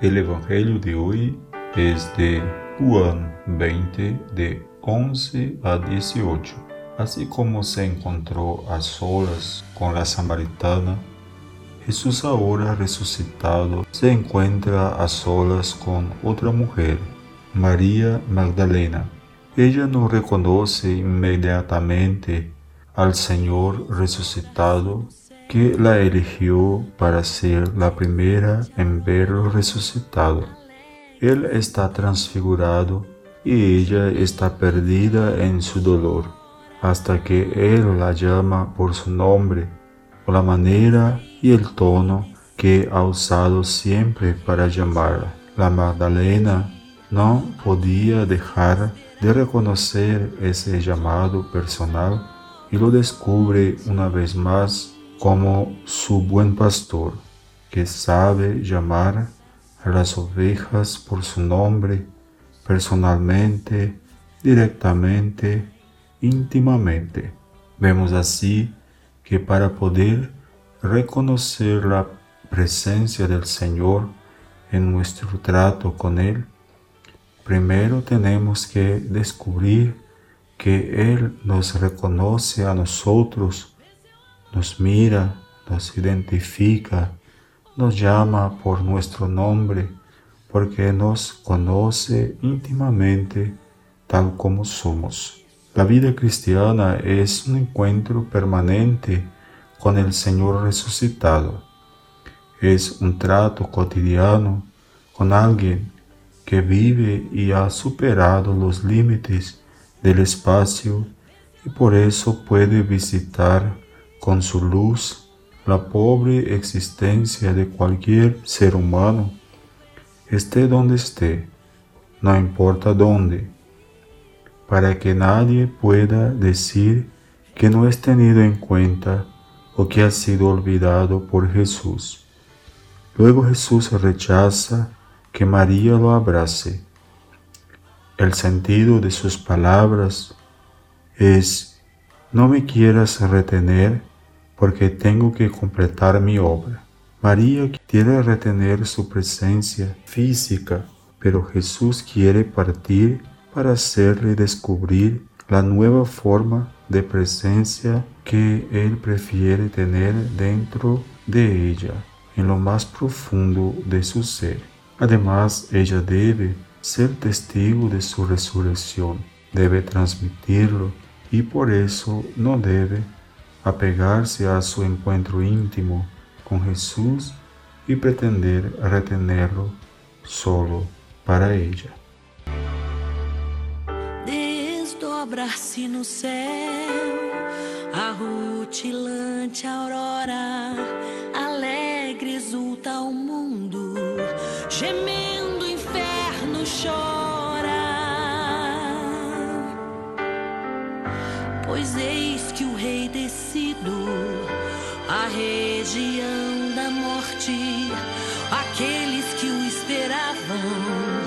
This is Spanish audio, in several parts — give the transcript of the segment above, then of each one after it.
El Evangelio de hoy es de Juan 20 de 11 a 18. Así como se encontró a solas con la samaritana, Jesús ahora resucitado se encuentra a solas con otra mujer, María Magdalena. Ella no reconoce inmediatamente al Señor resucitado que la eligió para ser la primera en verlo resucitado. Él está transfigurado y ella está perdida en su dolor, hasta que Él la llama por su nombre, por la manera y el tono que ha usado siempre para llamarla. La Magdalena no podía dejar de reconocer ese llamado personal y lo descubre una vez más como su buen pastor, que sabe llamar a las ovejas por su nombre, personalmente, directamente, íntimamente. Vemos así que para poder reconocer la presencia del Señor en nuestro trato con Él, primero tenemos que descubrir que Él nos reconoce a nosotros nos mira, nos identifica, nos llama por nuestro nombre, porque nos conoce íntimamente tal como somos. La vida cristiana es un encuentro permanente con el Señor resucitado. Es un trato cotidiano con alguien que vive y ha superado los límites del espacio y por eso puede visitar con su luz la pobre existencia de cualquier ser humano, esté donde esté, no importa dónde, para que nadie pueda decir que no es tenido en cuenta o que ha sido olvidado por Jesús. Luego Jesús rechaza que María lo abrace. El sentido de sus palabras es, no me quieras retener porque tengo que completar mi obra. María quiere retener su presencia física, pero Jesús quiere partir para hacerle descubrir la nueva forma de presencia que Él prefiere tener dentro de ella, en lo más profundo de su ser. Además, ella debe ser testigo de su resurrección, debe transmitirlo y por eso no debe apegarse a su encuentro íntimo con Jesús y pretender retenerlo solo para ella. Desdobrar-se no céu a rutilante aurora, alegre exulta o mundo, gemendo o inferno chora. Pois eis que o rei descido a região da morte, aqueles que o esperavam,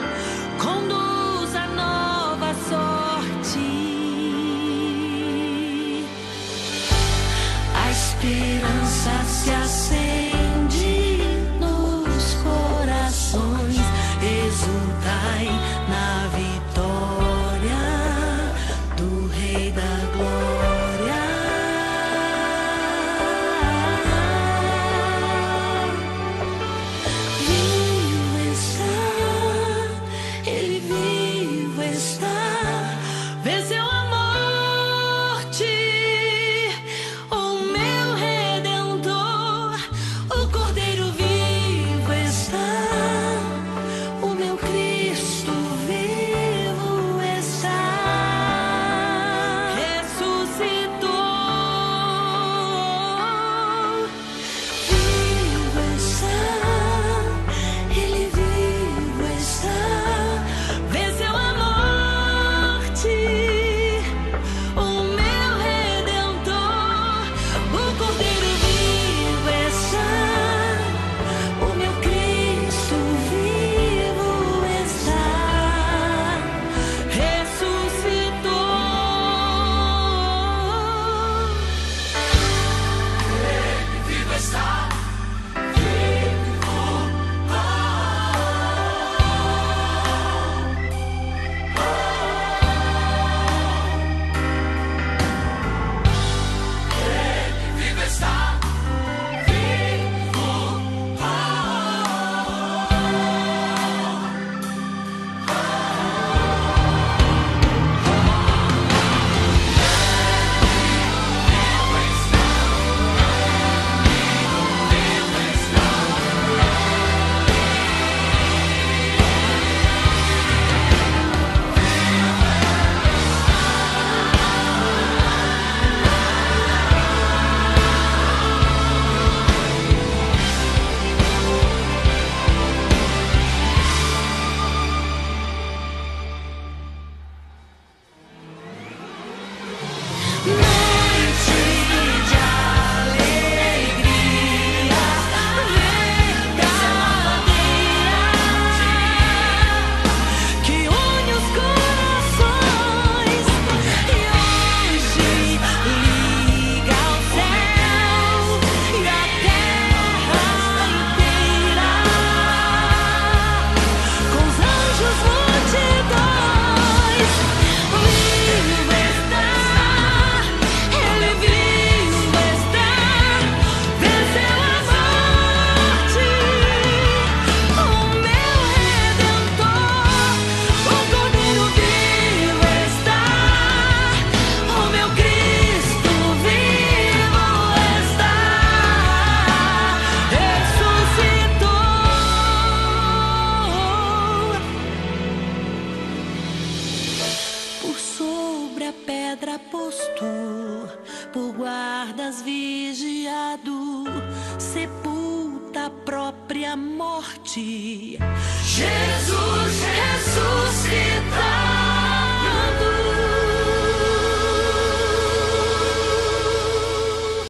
sepulta a própria morte. Jesus ressuscitado.